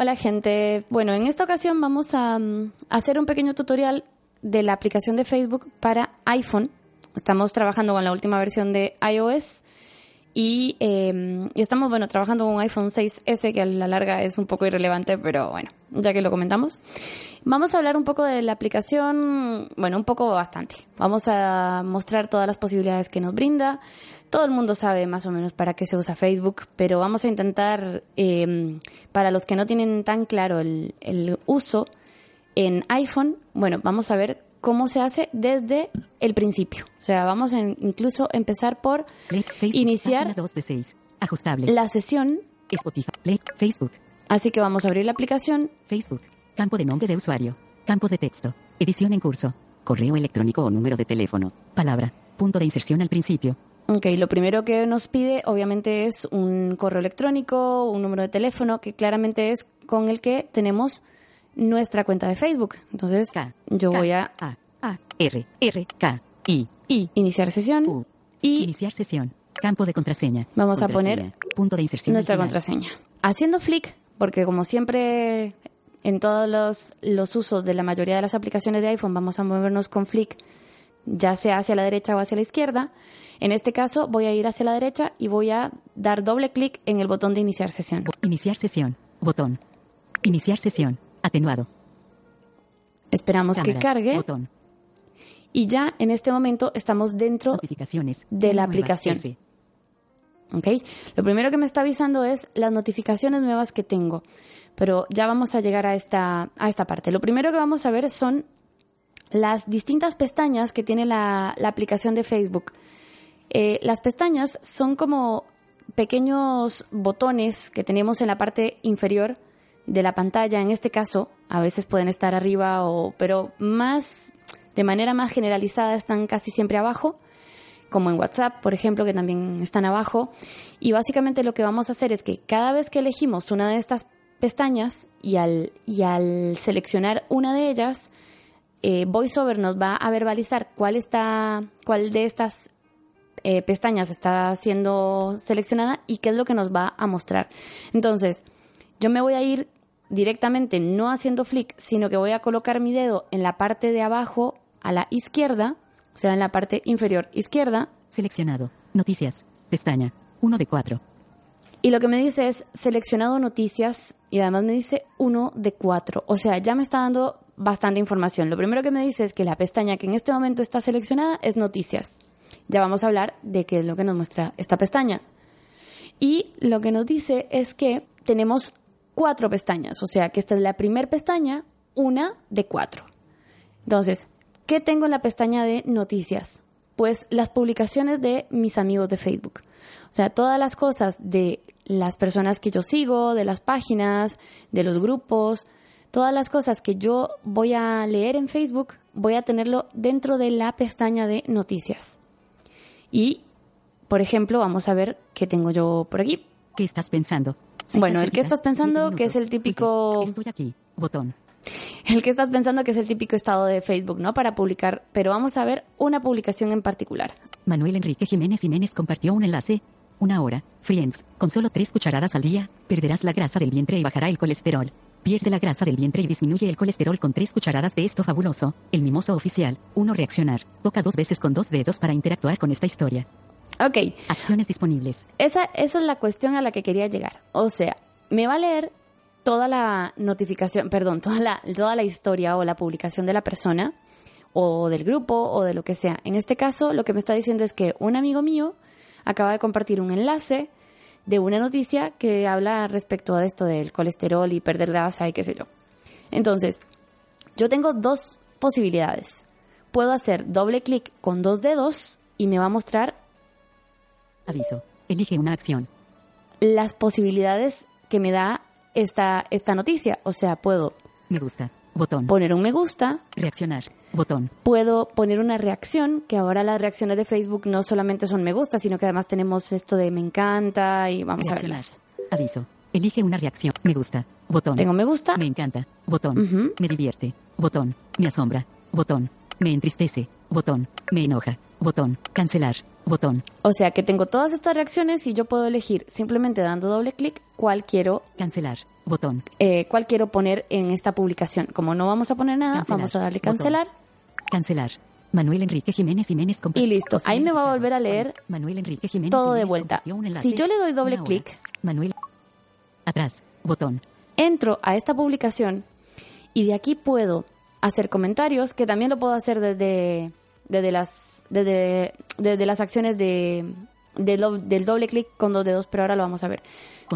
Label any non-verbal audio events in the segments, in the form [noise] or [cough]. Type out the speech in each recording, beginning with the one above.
Hola gente. Bueno, en esta ocasión vamos a mm, hacer un pequeño tutorial de la aplicación de Facebook para iPhone. Estamos trabajando con la última versión de iOS y, eh, y estamos, bueno, trabajando con un iPhone 6S que a la larga es un poco irrelevante, pero bueno, ya que lo comentamos. Vamos a hablar un poco de la aplicación, bueno, un poco bastante. Vamos a mostrar todas las posibilidades que nos brinda. Todo el mundo sabe más o menos para qué se usa Facebook, pero vamos a intentar, eh, para los que no tienen tan claro el, el uso en iPhone, bueno, vamos a ver cómo se hace desde el principio. O sea, vamos a incluso empezar por Facebook, iniciar página 2 de 6. Ajustable. la sesión. Spotify. Play, Facebook. Así que vamos a abrir la aplicación. Facebook. Campo de nombre de usuario. Campo de texto. Edición en curso. Correo electrónico o número de teléfono. Palabra. Punto de inserción al principio. Ok, lo primero que nos pide obviamente es un correo electrónico, un número de teléfono, que claramente es con el que tenemos nuestra cuenta de Facebook. Entonces, K. yo K, voy a A. A. R. R. K. I. I. iniciar sesión U. y Iniciar sesión. Campo de contraseña. Vamos a Contraseña. Punto de inserción. nuestra final. contraseña. Haciendo flick, porque como siempre en todos los, los usos de la mayoría de las aplicaciones de iPhone vamos a movernos con flick, ya sea hacia la derecha o hacia la izquierda. En este caso voy a ir hacia la derecha y voy a dar doble clic en el botón de iniciar sesión. Iniciar sesión. Botón. Iniciar sesión. Atenuado. Esperamos que cargue Botón. y ya en este momento estamos dentro de la aplicación. S. ¿ok? Lo primero que me está avisando es las notificaciones nuevas que tengo, pero ya vamos a llegar a esta, a esta parte. Lo primero que vamos a ver son las distintas pestañas que tiene la, aplicación de Facebook. Eh, las pestañas son como pequeños botones que tenemos en la parte inferior de la pantalla. En este caso, a veces pueden estar arriba o, pero más, de manera más generalizada están casi siempre abajo como en WhatsApp, por ejemplo, que también están abajo. Y básicamente lo que vamos a hacer es que cada vez que elegimos una de estas pestañas y al, y al seleccionar una de ellas, eh, VoiceOver nos va a verbalizar cuál está, cuál de estas eh, pestañas está siendo seleccionada y qué es lo que nos va a mostrar. Entonces, yo me voy a ir directamente no haciendo flick, sino que voy a colocar mi dedo en la parte de abajo a la izquierda, o sea, en la parte inferior izquierda, Seleccionado. Noticias. Pestaña. 1 de 4. y lo que me dice es seleccionado noticias y además me dice uno de cuatro. O sea, ya me está dando bastante información. Lo primero que me dice es que la pestaña que en este momento está seleccionada es noticias. Ya vamos a hablar de qué es lo que nos muestra esta pestaña. Y lo que nos dice es que tenemos cuatro pestañas. O sea, que esta es la primera pestaña, una de cuatro. Entonces, ¿qué tengo en la pestaña de noticias? Pues las publicaciones de mis amigos de Facebook. O sea, todas las cosas de las personas que yo sigo, de las páginas, de los grupos, todas las cosas que yo voy a leer en Facebook, voy a tenerlo dentro de la pestaña de noticias. Y, por ejemplo, vamos a ver qué tengo yo por aquí. ¿Qué estás pensando? Bueno, el que estás pensando, que es el típico-. Estoy aquí. Botón. [laughs] El que estás pensando que es el típico estado de Facebook, ¿no? Para publicar, pero vamos a ver una publicación en particular. Manuel Enrique Jiménez Jiménez compartió un enlace. Una hora. Friends. Con solo tres cucharadas al día, perderás la grasa del vientre y bajará el colesterol. Pierde la grasa del vientre y disminuye el colesterol con tres cucharadas de esto fabuloso. El mimoso oficial. Uno reaccionar. Toca dos veces con dos dedos para interactuar con esta historia. Ok, Acciones disponibles. esa, esa es la cuestión a la que quería llegar. O sea, me va a leer toda la notificación, perdón, toda la, toda la historia o la publicación de la persona o del grupo o de lo que sea. En este caso, lo que me está diciendo es que un amigo mío acaba de compartir un enlace de una noticia que habla respecto a esto del colesterol y perder grasa y qué sé yo. Entonces, yo tengo dos posibilidades. Puedo hacer doble clic con dos dedos y me va a mostrar Aviso. Elige una acción. las posibilidades que me da esta, esta noticia. O sea, puedo Me gusta. Botón. poner un me gusta, Reaccionar. Botón. puedo poner una reacción, que ahora las reacciones de Facebook no solamente son me gusta, sino que además tenemos esto de me encanta y vamos a verlas. Aviso. Elige una reacción. Me gusta. Botón. Tengo me gusta, Me encanta. Botón. Me divierte. Botón. Me asombra. Botón. Me entristece. Botón. Me enoja. Botón. Cancelar. Botón. o sea que tengo todas estas reacciones y yo puedo elegir simplemente dando doble clic cuál quiero Cancelar. Botón. eh, cuál quiero poner en esta publicación. Como no vamos a poner nada, Cancelar. vamos a darle Botón. cancelar. Cancelar. Manuel Enrique Jiménez Jiménez Y listo. Ahí me va a volver a leer Manuel Enrique Jiménez todo de vuelta. Si yo le doy doble clic, Manuel. Atrás. Botón. entro a esta publicación y de aquí puedo hacer comentarios, que también lo puedo hacer desde, desde, las, desde, desde las acciones de, del doble clic con dos dedos, pero ahora lo vamos a ver.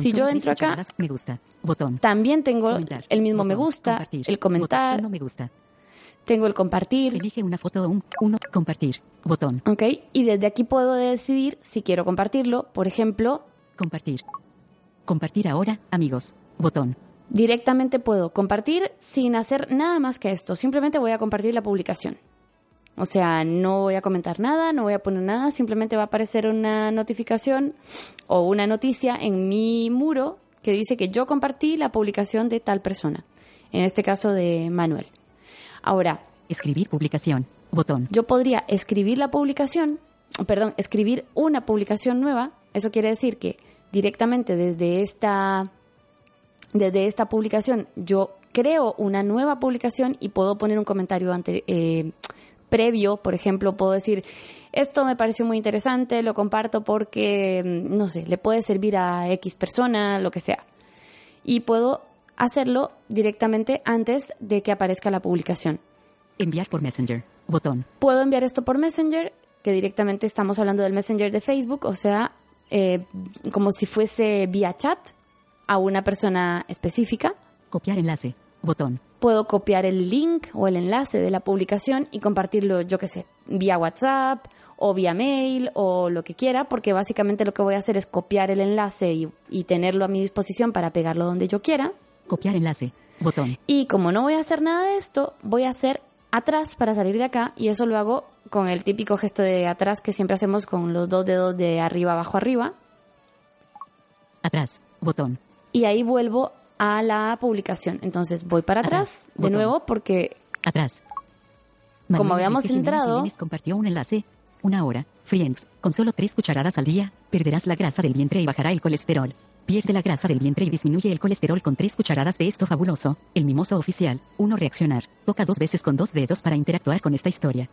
Si yo entro acá, Me gusta. Botón. también tengo Comentar. el mismo me gusta, el comentar, Botón. Me gusta. tengo el compartir, Elige una foto o un. Uno. Compartir. Botón. ¿ok? Y desde aquí puedo decidir si quiero compartirlo, por ejemplo, Compartir. Compartir ahora, amigos. Botón. directamente puedo compartir sin hacer nada más que esto. Simplemente voy a compartir la publicación. O sea, no voy a comentar nada, no voy a poner nada, simplemente va a aparecer una notificación o una noticia en mi muro que dice que yo compartí la publicación de tal persona. En este caso de Manuel. Ahora, Escribir publicación. Botón. yo podría escribir la publicación, perdón, escribir una publicación nueva. Eso quiere decir que directamente desde esta, desde esta publicación yo creo una nueva publicación y puedo poner un comentario ante, eh, previo, por ejemplo, puedo decir, esto me pareció muy interesante, lo comparto porque, mm, no sé, le puede servir a X persona, lo que sea. Y puedo hacerlo directamente antes de que aparezca la publicación. Enviar por Messenger. Botón. Puedo enviar esto por Messenger, que directamente estamos hablando del Messenger de Facebook, o sea, eh, como si fuese vía chat a una persona específica. Copiar enlace. Botón. Puedo copiar el link o el enlace de la publicación y compartirlo, yo qué sé, vía WhatsApp o vía mail o lo que quiera, porque básicamente lo que voy a hacer es copiar el enlace y, y tenerlo a mi disposición para pegarlo donde yo quiera. Copiar enlace. Botón. Y como no voy a hacer nada de esto, voy a hacer atrás para salir de acá y eso lo hago con el típico gesto de atrás que siempre hacemos con los dos dedos de arriba abajo arriba Atrás. Botón. y ahí vuelvo a la publicación. Entonces voy para atrás Atrás, de botón. nuevo porque Atrás. Como habíamos entrado- compartió un enlace. Una hora. Friends. Con solo tres cucharadas al día, perderás la grasa del vientre y bajará el colesterol. Pierde la grasa del vientre y disminuye el colesterol con tres cucharadas de esto fabuloso. El mimoso oficial. Uno reaccionar. Toca dos veces con dos dedos para interactuar con esta historia.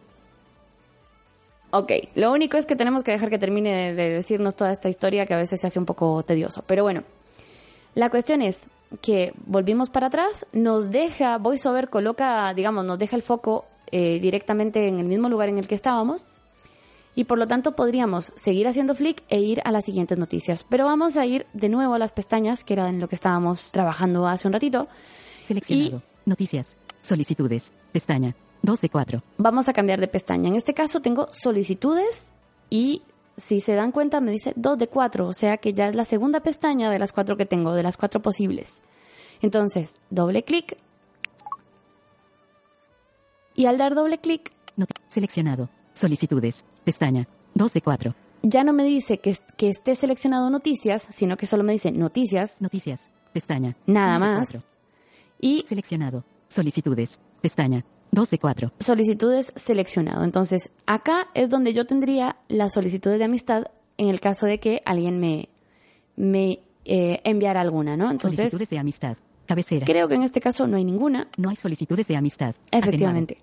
Ok, lo único es que tenemos que dejar que termine de, de decirnos toda esta historia que a veces se hace un poco tedioso. Pero bueno, la cuestión es que volvimos para atrás, nos deja, VoiceOver coloca, digamos, nos deja el foco eh, directamente en el mismo lugar en el que estábamos y por lo tanto podríamos seguir haciendo flick e ir a las siguientes noticias. Pero vamos a ir de nuevo a las pestañas, que era en lo que estábamos trabajando hace un ratito. Seleccionado. Noticias. Solicitudes. Pestaña. 2 de 4. Vamos a cambiar de pestaña. En este caso tengo solicitudes y si se dan cuenta me dice 2 de 4, o sea que ya es la segunda pestaña de las cuatro que tengo, de las cuatro posibles. Entonces, doble clic. Y al dar doble clic, Seleccionado. Solicitudes. Pestaña. 2 de 4. ya no me dice que, que esté seleccionado noticias, sino que solo me dice noticias, Noticias. Pestaña. nada 1 de más. 4. Y Seleccionado. Solicitudes. Pestaña. 2 de 4. solicitudes seleccionado. Entonces, acá es donde yo tendría las solicitudes de amistad en el caso de que alguien me, me eh, enviara alguna, ¿no? Entonces, Solicitudes de amistad. Cabecera. creo que en este caso no hay ninguna. No hay solicitudes de amistad. Efectivamente.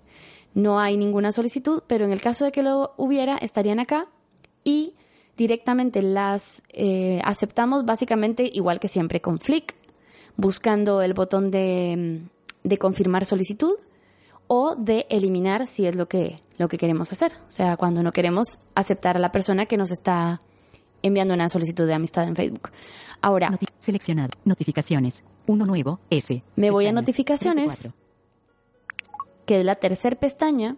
No hay ninguna solicitud, pero en el caso de que lo hubiera, estarían acá y directamente las eh, aceptamos básicamente igual que siempre con Flick, buscando el botón de, de confirmar solicitud o de eliminar si es lo que, lo que queremos hacer. O sea, cuando no queremos aceptar a la persona que nos está enviando una solicitud de amistad en Facebook. Ahora, Noti- seleccionado. Notificaciones. Uno nuevo. S. Me voy a notificaciones. que es la tercera pestaña,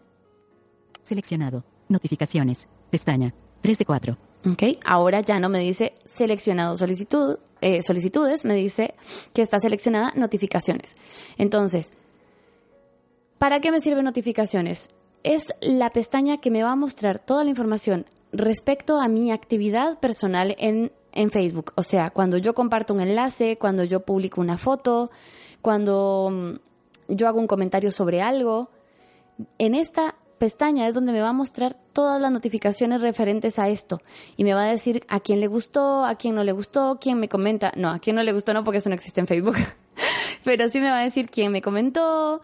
Seleccionado. Notificaciones. Pestaña. 3 de 4. Ok, ahora ya no me dice seleccionado solicitud, eh, solicitudes, me dice que está seleccionada notificaciones. Entonces, ¿para qué me sirven notificaciones? Es la pestaña que me va a mostrar toda la información respecto a mi actividad personal en, en Facebook. O sea, cuando yo comparto un enlace, cuando yo publico una foto, cuando mm, yo hago un comentario sobre algo. En esta pestaña es donde me va a mostrar todas las notificaciones referentes a esto y me va a decir a quién le gustó, a quién no le gustó, quién me comenta, no, a quién no le gustó no porque eso no existe en Facebook, [laughs] Pero sí me va a decir quién me comentó,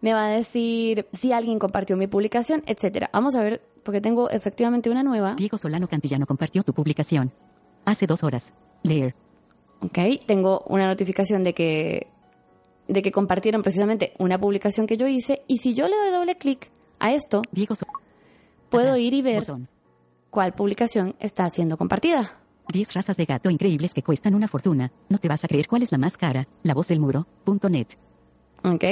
me va a decir si alguien compartió mi publicación, etcétera. Vamos a ver, porque tengo efectivamente una nueva. Diego Solano Cantillano compartió tu publicación. Hace dos horas. Leer. Ok, tengo una notificación de que, de que compartieron precisamente una publicación que yo hice. Y si yo le doy doble clic a esto, Diego puedo ir y ver Botón. cuál publicación está siendo compartida. 10 razas de gato increíbles que cuestan una fortuna. No te vas a creer cuál es la más cara. La voz del muro. ¿Ok?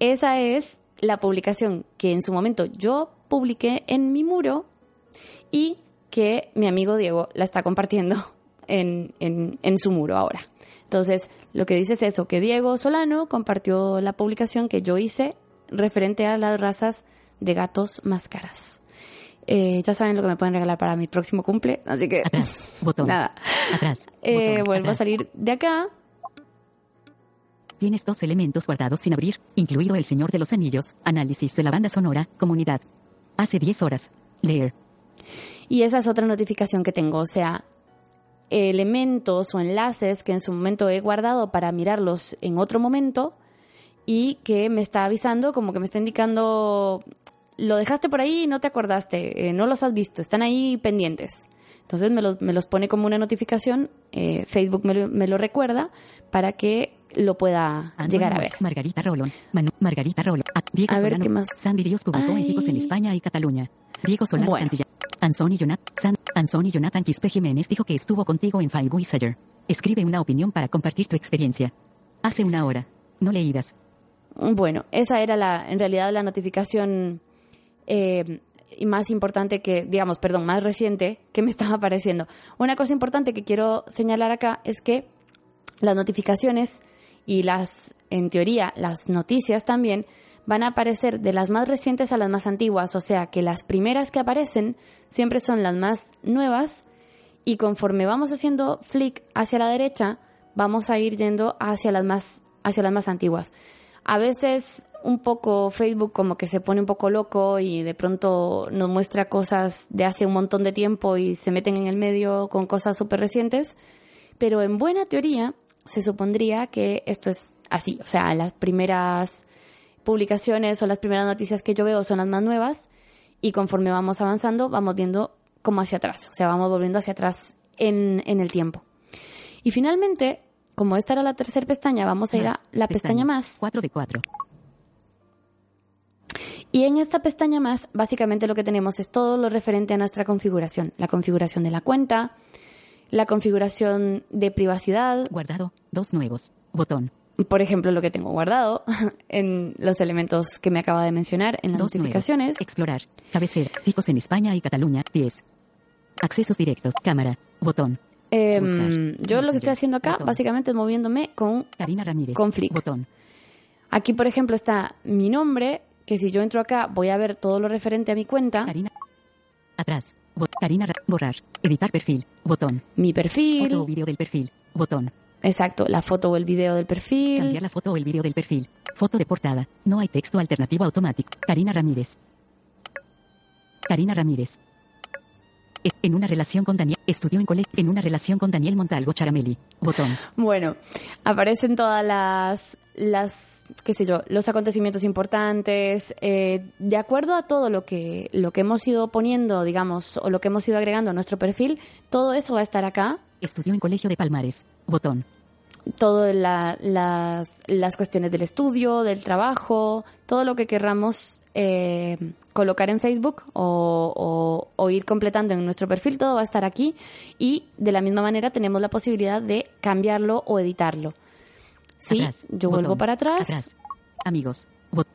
Esa es la publicación que en su momento yo publiqué en mi muro y que mi amigo Diego la está compartiendo [laughs] en, en- en su muro ahora. Entonces, lo que dice es eso, que Diego Solano compartió la publicación que yo hice referente a las razas de gatos más caras. Eh, ya saben lo que me pueden regalar para mi próximo cumple, así que Atrás. [laughs] Botón. nada. Atrás. Eh, vuelvo a salir de acá Tienes dos elementos guardados sin abrir, incluido El Señor de los Anillos, análisis de la banda sonora, comunidad. Hace 10 horas. Leer. Y esa es otra notificación que tengo, o sea, elementos o enlaces que en su momento he guardado para mirarlos en otro momento y que me está avisando, como que me está indicando, lo dejaste por ahí y no te acordaste, eh, no los has visto, están ahí pendientes. Entonces me los, me los pone como una notificación, eh, Facebook me me lo recuerda para que lo pueda Antonio llegar a ver. Margarita Rolón. Manu- Margarita Rolón. A, Diego A ver, Solano. ¿qué más? Sandy Ríos publicó en en España y Cataluña. Diego Solano Bueno. Anzoni Jonathan, Anzoni Jonathan Quispe Jiménez dijo que estuvo contigo en Five Guys ayer. Escribe una opinión para compartir tu experiencia. Hace una hora. No leídas. Bueno, esa era la, en realidad la notificación eh, más importante que, digamos, perdón, más reciente que me [laughs] estaba apareciendo. Una cosa importante que quiero señalar acá es que las notificaciones y las, en teoría, las noticias también van a aparecer de las más recientes a las más antiguas, o sea que las primeras que aparecen siempre son las más nuevas y conforme vamos haciendo flick hacia la derecha, vamos a ir yendo hacia las más, hacia las más antiguas. A veces un poco Facebook como que se pone un poco loco y de pronto nos muestra cosas de hace un montón de tiempo y se meten en el medio con cosas súper recientes, pero en buena teoría se supondría que esto es así, o sea, las primeras publicaciones o las primeras noticias que yo veo son las más nuevas y conforme vamos avanzando vamos viendo como hacia atrás, o sea, vamos volviendo hacia atrás en, en el tiempo. Y finalmente, como esta era la tercera pestaña, vamos a ir a la pestaña más. 4 de 4. Y en esta pestaña más, básicamente lo que tenemos es todo lo referente a nuestra configuración. La configuración de la cuenta, la configuración de privacidad, Guardado. Dos nuevos. Botón. por ejemplo, lo que tengo guardado [laughs] en los elementos que me acaba de mencionar en las Dos notificaciones. nuevos. Explorar. Cabecera. Picos en España y Cataluña. 10. Accesos directos. Cámara. Botón. Em, buscar. yo lo que estoy haciendo acá, Botón. básicamente es moviéndome con... Karina Ramírez. Con flick. Botón. Aquí, por ejemplo, está mi nombre, que si yo entro acá voy a ver todo lo referente a mi cuenta, Karina. Atrás. Bot- Karina. Ra- Borrar. Editar perfil. Botón. mi Foto o perfil, vídeo del perfil. Botón. exacto, la foto o el video del perfil, Cambiar la foto o el vídeo del perfil. Foto de portada. No hay texto alternativo automático. Karina Ramírez. Karina Ramírez. En una relación con Daniel. Estudió en colegio. En una relación con Daniel Montalvo Charamelli. Botón. Bueno, aparecen todas las, las, qué sé yo, los acontecimientos importantes, eh, de acuerdo a todo lo que, lo que hemos ido poniendo, digamos, o lo que hemos ido agregando a nuestro perfil, todo eso va a estar acá, Estudió en colegio de Palmares. Botón. Todas las, las cuestiones del estudio, del trabajo, todo lo que querramos eh, colocar en Facebook o, o- o ir completando en nuestro perfil, todo va a estar aquí y de la misma manera tenemos la posibilidad de cambiarlo o editarlo. Sí, Atrás. yo Botón. vuelvo para atrás. Atrás. Amigos.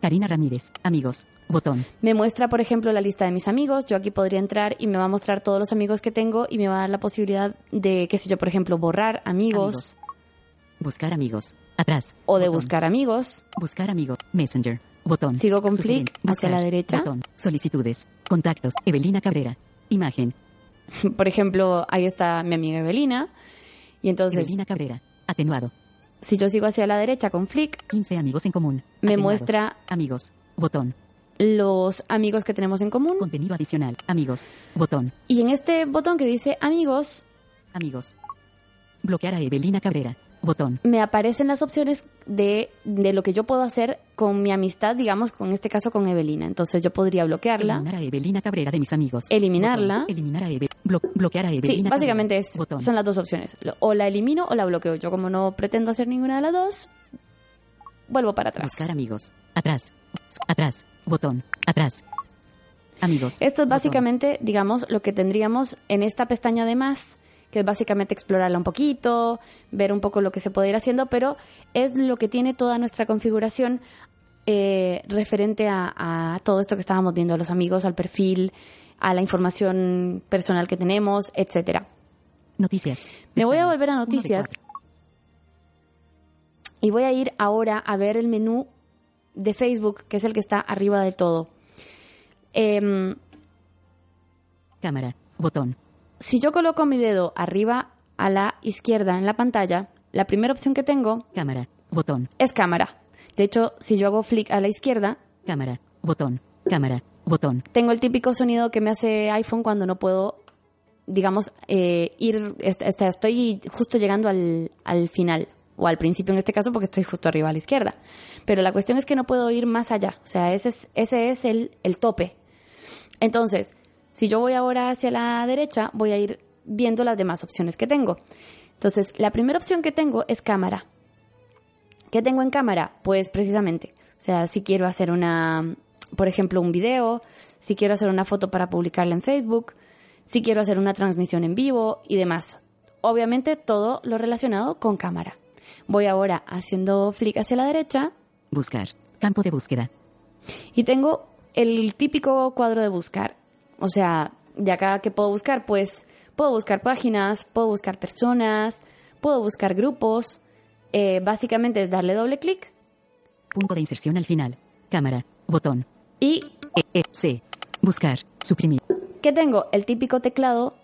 Karina Ramírez. Amigos. Botón. Me muestra, por ejemplo, la lista de mis amigos. Yo aquí podría entrar y me va a mostrar todos los amigos que tengo y me va a dar la posibilidad de, qué sé yo, por ejemplo, borrar amigos, Amigos. Buscar amigos. Atrás. o de Botón. buscar amigos. Buscar amigo. Messenger. Botón. Sigo con flick hacia la derecha. Botón. Solicitudes. Contactos. Evelina Cabrera. Imagen. [laughs] Por ejemplo, ahí está mi amiga Evelina. Y entonces, Evelina Cabrera. Atenuado. si yo sigo hacia la derecha con flick, 15 amigos en común. me Atenuado. muestra Amigos. Botón. los amigos que tenemos en común. Contenido adicional. Amigos. Botón. Y en este botón que dice amigos, Amigos. Bloquear a Evelina Cabrera. Botón, me aparecen las opciones de, de lo que yo puedo hacer con mi amistad, digamos, con este caso con Evelina. Entonces yo podría bloquearla. eliminar a Evelina Cabrera de mis amigos. Eliminarla. Botón, eliminar a Eve, blo- bloquear a Evelina Sí, básicamente es, Botón, son las dos opciones. O la elimino o la bloqueo. Yo como no pretendo hacer ninguna de las dos, vuelvo para atrás. buscar amigos. Atrás, atrás, botón, atrás. Amigos. Esto es botón. básicamente, digamos, lo que tendríamos en esta pestaña de más, que es básicamente explorarla un poquito, ver un poco lo que se puede ir haciendo, pero es lo que tiene toda nuestra configuración eh, referente a, a todo esto que estábamos viendo, a los amigos, al perfil, a la información personal que tenemos, etcétera. Noticias. Me voy a volver a de noticias y voy a ir ahora a ver el menú de Facebook, que es el que está arriba del todo. Em, Cámara. Botón. Si yo coloco mi dedo arriba a la izquierda en la pantalla, la primera opción que tengo Cámara. Botón. es cámara. De hecho, si yo hago flick a la izquierda, Cámara. Botón. Cámara. Botón. tengo el típico sonido que me hace iPhone cuando no puedo, digamos, eh, ir, est- est- estoy justo llegando al, al final, o al principio en este caso, porque estoy justo arriba a la izquierda. Pero la cuestión es que no puedo ir más allá, o sea, ese es, ese es el, el tope. Entonces, si yo voy ahora hacia la derecha, voy a ir viendo las demás opciones que tengo. Entonces, la primera opción que tengo es cámara. ¿Qué tengo en cámara? Pues precisamente, o sea, si quiero hacer una, por ejemplo, un video, si quiero hacer una foto para publicarla en Facebook, si quiero hacer una transmisión en vivo y demás. Obviamente todo lo relacionado con cámara. Voy ahora haciendo flick hacia la derecha Buscar. Campo de búsqueda. y tengo el típico cuadro de buscar. O sea, de acá que puedo buscar, pues puedo buscar páginas, puedo buscar personas, puedo buscar grupos. Eh, básicamente es darle doble clic Punto de inserción al final. Cámara. Botón. y E, E, C. Buscar. Suprimir. que tengo el típico teclado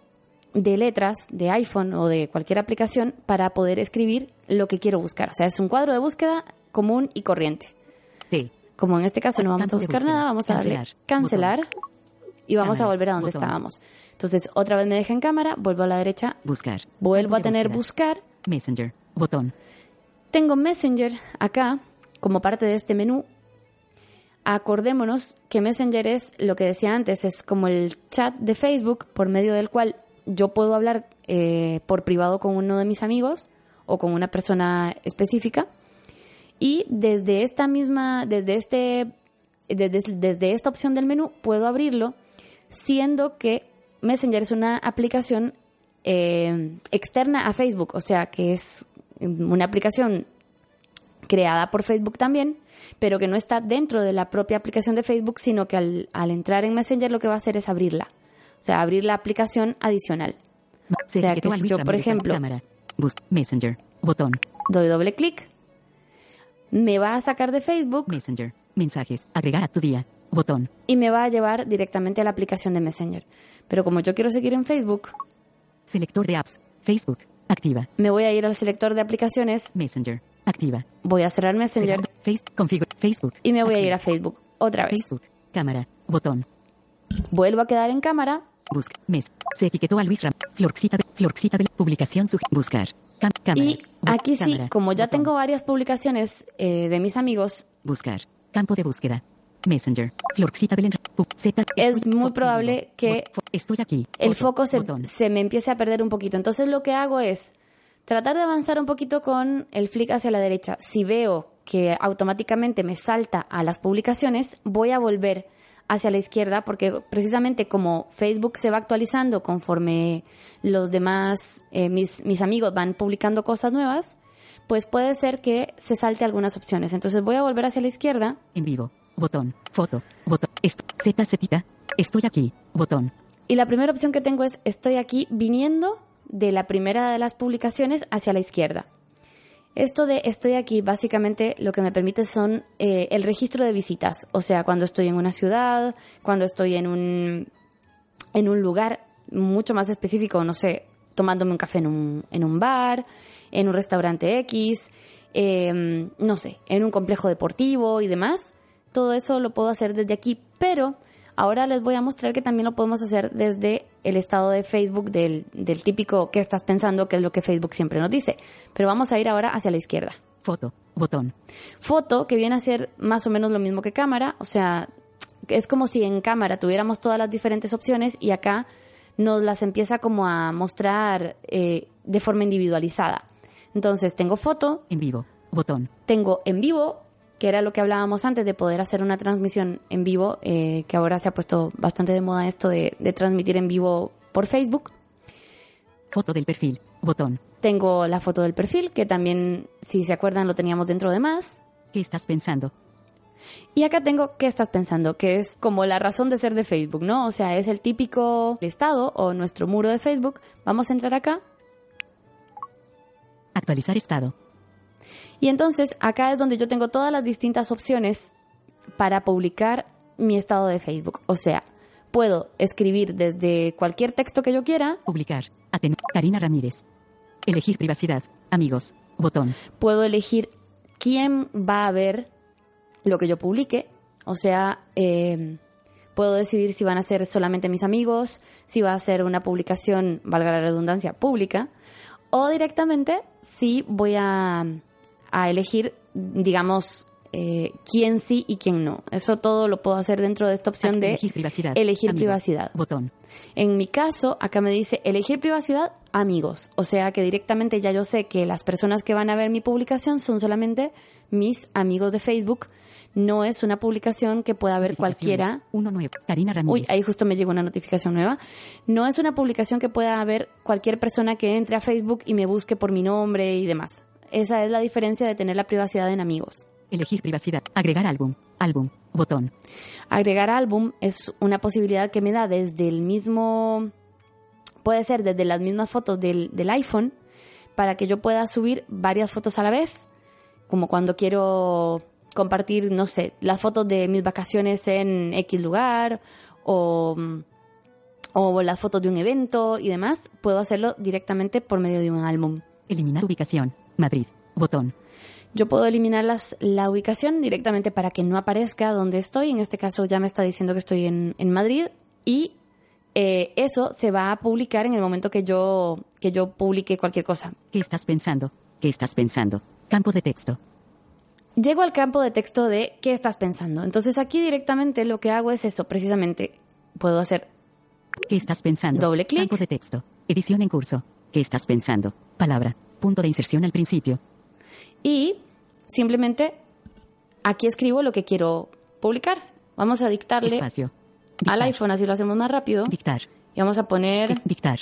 de letras de iPhone o de cualquier aplicación para poder escribir lo que quiero buscar. O sea, es un cuadro de búsqueda común y corriente. T. Como en este caso no vamos a buscar nada, vamos a darle Cancelar. cancelar y vamos a Cámara. volver a donde Botón. estábamos. Entonces, otra vez me deja en cámara, vuelvo a la derecha, Buscar. vuelvo a tener búsqueda. buscar. Messenger. Botón. Tengo Messenger acá como parte de este menú. Acordémonos que Messenger es lo que decía antes, es como el chat de Facebook por medio del cual yo puedo hablar eh, por privado con uno de mis amigos o con una persona específica. Y desde esta misma, desde este, desde, desde esta opción del menú puedo abrirlo, siendo que Messenger es una aplicación eh, externa a Facebook, o sea que es una aplicación creada por Facebook también, pero que no está dentro de la propia aplicación de Facebook, sino que al, al entrar en Messenger lo que va a hacer es abrirla. O sea, abrir la aplicación adicional. Se sea, que si yo, por ejemplo-. Messenger. Botón. Doy doble clic. Me va a sacar de Facebook Messenger. Mensajes. Agregar a tu día. Botón. y me va a llevar directamente a la aplicación de Messenger. Pero como yo quiero seguir en Facebook, Selector de apps. Facebook. Activa. me voy a ir al selector de aplicaciones, Messenger. Activa. voy a cerrar Messenger. Face. Configura. Facebook. y me voy a ir a Facebook otra vez. Facebook. Cámara. Botón. Vuelvo a quedar en cámara Busca. Mes. Se etiquetó a Luis Ram. Florxita. Florxita. Publicación. Buscar. Cam- cámara. y aquí sí, como ya Botón. tengo varias publicaciones eh, de mis amigos, Buscar. Campo de búsqueda. Messenger. Florxita Belén. Es muy probable que Estoy aquí. el foco se me empiece a perder un poquito. Entonces lo que hago es tratar de avanzar un poquito con el flick hacia la derecha. Si veo que automáticamente me salta a las publicaciones, voy a volver hacia la izquierda porque precisamente como Facebook se va actualizando conforme los demás, eh, mis, mis amigos van publicando cosas nuevas, pues puede ser que se salte algunas opciones. Entonces voy a volver hacia la izquierda En vivo. Botón. Foto. Botón. Z. Zetita. Estoy aquí. Botón. Y la primera opción que tengo es estoy aquí viniendo de la primera de las publicaciones hacia la izquierda. Esto de estoy aquí básicamente lo que me permite son eh, el registro de visitas, o sea, cuando estoy en una ciudad, cuando estoy en un, en un lugar mucho más específico, no sé, tomándome un café en un, en un bar, en un restaurante X, eh, no sé, en un complejo deportivo y demás. Todo eso lo puedo hacer desde aquí, pero Ahora les voy a mostrar que también lo podemos hacer desde el estado de Facebook del, del típico que estás pensando, que es lo que Facebook siempre nos dice. Pero vamos a ir ahora hacia la izquierda. Foto. Botón. Foto, que viene a ser más o menos lo mismo que cámara, o sea, es como si en cámara tuviéramos todas las diferentes opciones y acá nos las empieza como a mostrar eh, de forma individualizada. Entonces tengo foto, En vivo. Botón. tengo en vivo, que era lo que hablábamos antes de poder hacer una transmisión en vivo, eh, que ahora se ha puesto bastante de moda esto de, de transmitir en vivo por Facebook. Foto del perfil. Botón. Tengo la foto del perfil, que también, si se acuerdan, lo teníamos dentro de más. ¿Qué estás pensando? Y acá tengo qué estás pensando, que es como la razón de ser de Facebook, ¿no? O sea, es el típico estado o nuestro muro de Facebook. Vamos a entrar acá Actualizar estado. Y entonces acá es donde yo tengo todas las distintas opciones para publicar mi estado de Facebook. O sea, puedo escribir desde cualquier texto que yo quiera, Publicar. Karina Ramírez. Elegir privacidad. Amigos. Botón. puedo elegir quién va a ver lo que yo publique. O sea, eh, puedo decidir si van a ser solamente mis amigos, si va a ser una publicación, valga la redundancia, pública, o directamente si voy a, a elegir, digamos, eh, quién sí y quién no. Eso todo lo puedo hacer dentro de esta opción de Elegir privacidad. elegir Amigos. privacidad. Botón. En mi caso, acá me dice elegir privacidad, amigos. O sea que directamente ya yo sé que las personas que van a ver mi publicación son solamente mis amigos de Facebook. No es una publicación que pueda ver cualquiera. 19. Karina Ramírez. Uy, ahí justo me llegó una notificación nueva. No es una publicación que pueda ver cualquier persona que entre a Facebook y me busque por mi nombre y demás. Esa es la diferencia de tener la privacidad en amigos. Elegir privacidad. Agregar álbum. Álbum. Botón. Agregar álbum es una posibilidad que me da desde el mismo, puede ser desde las mismas fotos del, del iPhone, para que yo pueda subir varias fotos a la vez, como cuando quiero compartir, no sé, las fotos de mis vacaciones en X lugar o, o las fotos de un evento y demás, puedo hacerlo directamente por medio de un álbum. Eliminar ubicación. Madrid. Botón. Yo puedo eliminar las- la ubicación directamente para que no aparezca donde estoy. En este caso ya me está diciendo que estoy en, en Madrid y eh, eso se va a publicar en el momento que yo, que yo publique cualquier cosa. ¿Qué estás pensando? ¿Qué estás pensando? Campo de texto. Llego al campo de texto de ¿qué estás pensando? Entonces aquí directamente lo que hago es eso, precisamente. Puedo hacer ¿Qué estás pensando? Doble clic. Campo de texto. Edición en curso. ¿Qué estás pensando? Palabra. Punto de inserción al principio. Y simplemente aquí escribo lo que quiero publicar. Vamos a dictarle Espacio. al iPhone, así lo hacemos más rápido. Dictar. Y vamos a poner Dictar.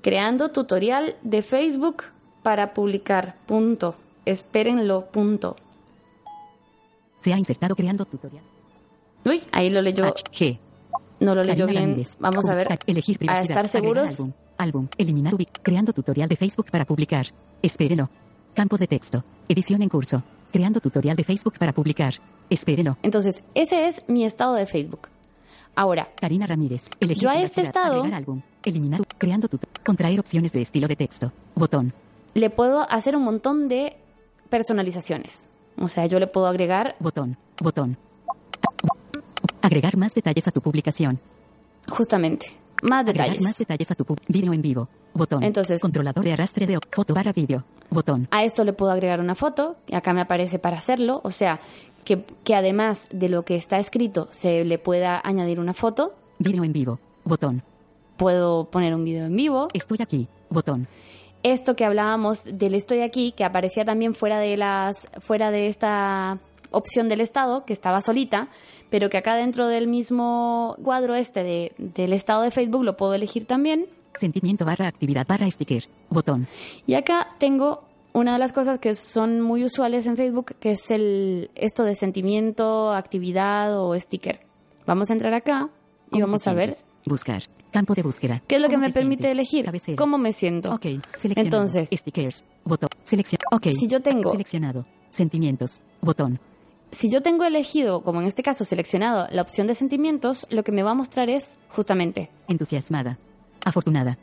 creando tutorial de Facebook para publicar. Punto. Espérenlo. Punto. Se ha insertado creando tutorial. Uy, ahí lo leyó. H, G. No lo leyó Karina bien. Ramírez. Vamos a ver. Elegir A estar seguros. Álbum. Eliminar ubic. Creando tutorial de Facebook para publicar. Espérelo. Campo de texto. Edición en curso. Creando tutorial de Facebook para publicar. Espérelo. Entonces, ese es mi estado de Facebook. Ahora, Karina Ramírez. Elegir Yo a este estado- álbum. Eliminar. Creando tutorial. Contraer opciones de estilo de texto. Botón. le puedo hacer un montón de personalizaciones. O sea, yo le puedo agregar Botón. Botón. Agregar más detalles a tu publicación. justamente más detalles. más detalles a tu video en vivo. Botón. Entonces- Controlador de arrastre de foto barra vídeo. Botón. A esto le puedo agregar una foto, y acá me aparece para hacerlo, o sea, que, que además de lo que está escrito se le pueda añadir una foto, Video en vivo. Botón. puedo poner un video en vivo. Estoy aquí. Botón. Esto que hablábamos del estoy aquí, que aparecía también fuera de las fuera de esta opción del estado, que estaba solita, pero que acá dentro del mismo cuadro este de, del estado de Facebook lo puedo elegir también. Sentimiento barra actividad barra sticker. Botón. Y acá tengo una de las cosas que son muy usuales en Facebook, que es el esto de sentimiento, actividad o sticker. Vamos a entrar acá y ¿Cómo vamos a ver? Buscar. Campo de búsqueda. qué es lo que ¿Cómo me te permite sientes? elegir, Cabecera. cómo me siento. Ok. Entonces- Stickers. Botón. Selección. Ok. Si yo tengo- Seleccionado. Sentimientos. Botón. Si yo tengo elegido, como en este caso seleccionado, la opción de sentimientos, lo que me va a mostrar es justamente Entusiasmada. Afortunada.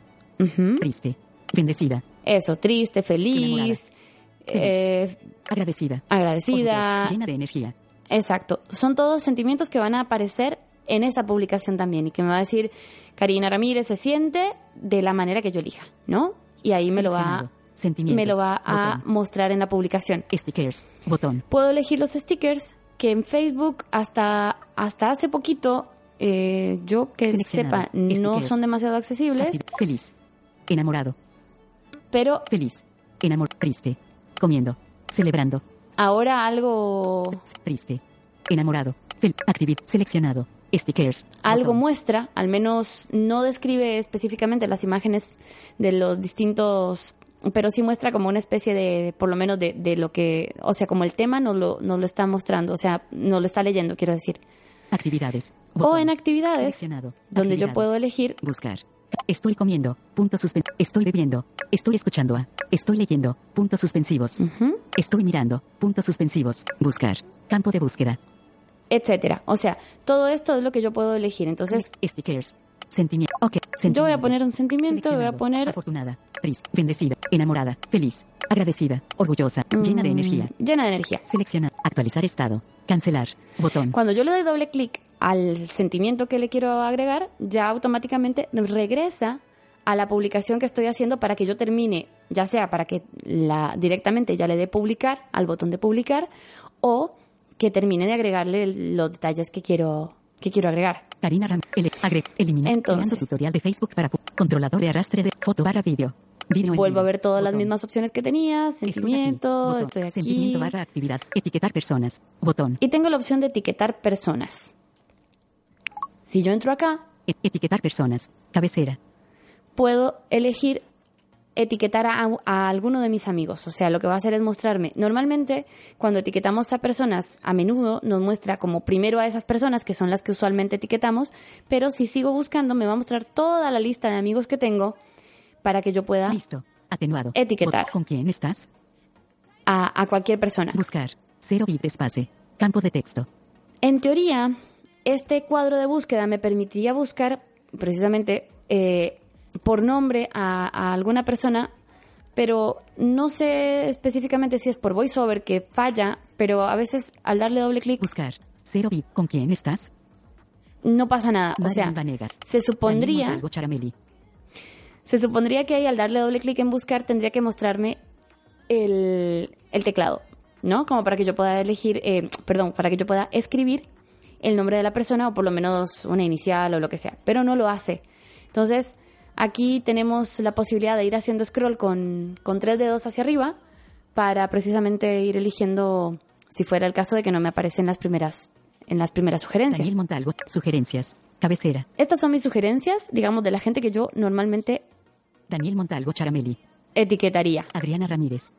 Triste. Bendecida. eso, triste, feliz, eh, Agradecida. agradecida, Llena de energía. Exacto. Son todos sentimientos que van a aparecer en esa publicación también y que me va a decir, Karina Ramírez se siente de la manera que yo elija, ¿no? Y ahí me lo va. Sentimientos. me lo va a Botón. mostrar en la publicación. Stickers. Botón. Puedo elegir los stickers que en Facebook hasta, hasta hace poquito, eh, yo que sepa, no son demasiado accesibles, Feliz. Enamorado. pero Feliz. Enamorado. Triste. Comiendo. Celebrando. ahora algo, Triste. Enamorado. Fel actividad. Seleccionado. Stickers. algo Botón. muestra, al menos no describe específicamente las imágenes de los distintos, pero sí muestra como una especie de, por lo menos de, de lo que, o sea, como el tema nos lo, nos lo está mostrando, o sea, nos lo está leyendo, quiero decir. Actividades. O en actividades, donde yo puedo elegir Buscar. Estoy comiendo. Punto suspen. Estoy bebiendo. Estoy escuchando a. Estoy leyendo. Puntos suspensivos. Estoy mirando. Puntos suspensivos. Buscar. Campo de búsqueda. etcétera. O sea, todo esto es lo que yo puedo elegir. Entonces, Stickers. Sentimiento. Ok. yo voy a poner un sentimiento, voy a poner Afortunada. Triste. Bendecida. Enamorada. Feliz. Agradecida. Orgullosa. Llena de mm, energía. Llena de energía. Seleccionar. Actualizar estado. Cancelar. Botón. Cuando yo le doy doble clic al sentimiento que le quiero agregar, ya automáticamente regresa a la publicación que estoy haciendo para que yo termine, ya sea para que la directamente ya le dé publicar al botón de publicar o que termine de agregarle los detalles que quiero que quiero agregar. Karina Ram. Ele, agre, eliminar. Entonces. Creando tutorial de Facebook para controlador de arrastre de foto barra vídeo. Video Vuelvo a ver todas las mismas opciones que tenía, Estoy aquí. sentimiento, Botón. estoy aquí. Sentimiento barra actividad. Etiquetar personas. Botón. Y tengo la opción de etiquetar personas. Si yo entro acá, E- etiquetar personas. Cabecera. puedo elegir etiquetar a, a alguno de mis amigos. O sea, lo que va a hacer es mostrarme. Normalmente, cuando etiquetamos a personas, a menudo nos muestra como primero a esas personas, que son las que usualmente etiquetamos, pero si sigo buscando, me va a mostrar toda la lista de amigos que tengo para que yo pueda Listo. Atenuado. Etiquetar. ¿Con quién estás? a, a cualquier persona. Buscar. Cero bit espacio. Campo de texto. En teoría, este cuadro de búsqueda me permitiría buscar precisamente eh, por nombre a, a alguna persona, pero no sé específicamente si es por voiceover que falla, pero a veces al darle doble clic Buscar. Cero bit. ¿Con quién estás? no pasa nada. O Marian sea, Vanega. se supondría, Montalvo. Se supondría que ahí al darle doble clic en buscar tendría que mostrarme el, el teclado, ¿no? Como para que yo pueda elegir, eh, perdón, para que yo pueda escribir el nombre de la persona o por lo menos una inicial o lo que sea, pero no lo hace. Entonces, aquí tenemos la posibilidad de ir haciendo scroll con, con tres dedos hacia arriba para precisamente ir eligiendo, si fuera el caso de que no me aparecen las primeras, en las primeras sugerencias. Daniel Montalvo. Sugerencias. Cabecera. Estas son mis sugerencias, digamos, de la gente que yo normalmente Daniel Montalvo Charameli. etiquetaría. Adriana Ramírez.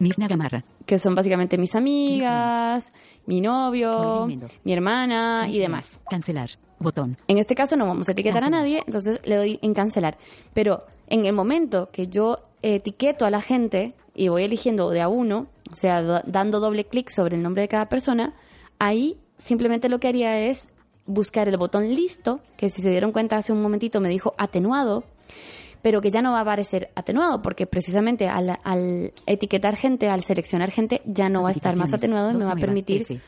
Mirna Gamarra. que son básicamente mis amigas, mi novio, mi hermana y demás. Cancelar. Botón. En este caso no vamos a etiquetar Cancelar. a nadie, entonces le doy en cancelar. Pero en el momento que yo etiqueto a la gente y voy eligiendo de a uno, o sea, do- dando doble clic sobre el nombre de cada persona, ahí simplemente lo que haría es buscar el botón listo, que si se dieron cuenta hace un momentito me dijo atenuado, pero que ya no va a aparecer atenuado, porque precisamente al, al etiquetar gente, al seleccionar gente, ya no va a estar más atenuado y me va a permitir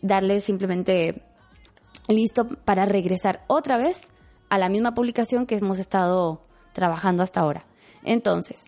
darle simplemente listo para regresar otra vez a la misma publicación que hemos estado trabajando hasta ahora. Entonces,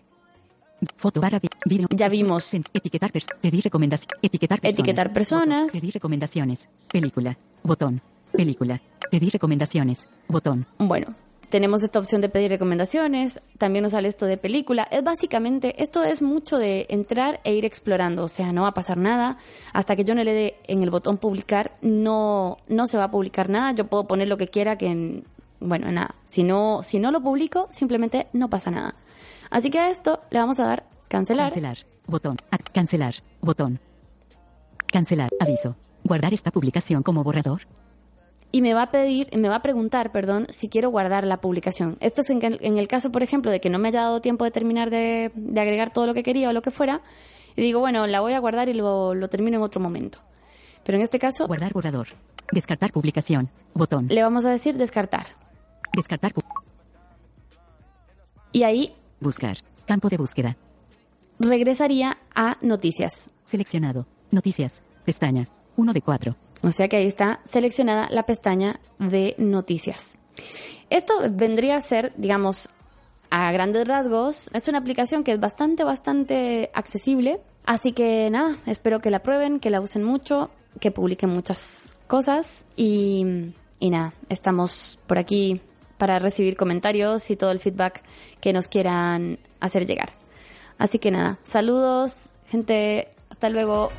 Foto barra vi- video. Ya vimos. Etiquetar pedir recomendaciones. Etiquetar personas. Etiquetar personas. Botón. Pedir recomendaciones. Película. Botón. Película. Pedir recomendaciones. Botón. bueno, tenemos esta opción de pedir recomendaciones, también nos sale esto de película. Es básicamente, esto es mucho de entrar e ir explorando, o sea, no va a pasar nada. Hasta que yo no le dé en el botón publicar, no, no se va a publicar nada. Yo puedo poner lo que quiera que, en- bueno, nada. Si no, si no lo publico, simplemente no pasa nada. Así que a esto le vamos a dar cancelar. Cancelar. Botón. Cancelar. Botón. Cancelar. Aviso. Guardar esta publicación como borrador. Y me va a pedir, me va a preguntar, perdón, si quiero guardar la publicación. Esto es en, en el caso, por ejemplo, de que no me haya dado tiempo de terminar de, de agregar todo lo que quería o lo que fuera, y digo, bueno, la voy a guardar y lo, lo termino en otro momento. Pero en este caso, Guardar borrador. Descartar publicación. Botón. le vamos a decir descartar. Descartar. Y ahí Buscar. Campo de búsqueda. regresaría a noticias. Seleccionado. Noticias. Pestaña. 1 de 4. O sea que ahí está seleccionada la pestaña de noticias. Esto vendría a ser, digamos, a grandes rasgos, es una aplicación que es bastante, bastante accesible. Así que nada, espero que la prueben, que la usen mucho, que publiquen muchas cosas y, y nada, estamos por aquí para recibir comentarios y todo el feedback que nos quieran hacer llegar. Así que nada, saludos, gente, hasta luego.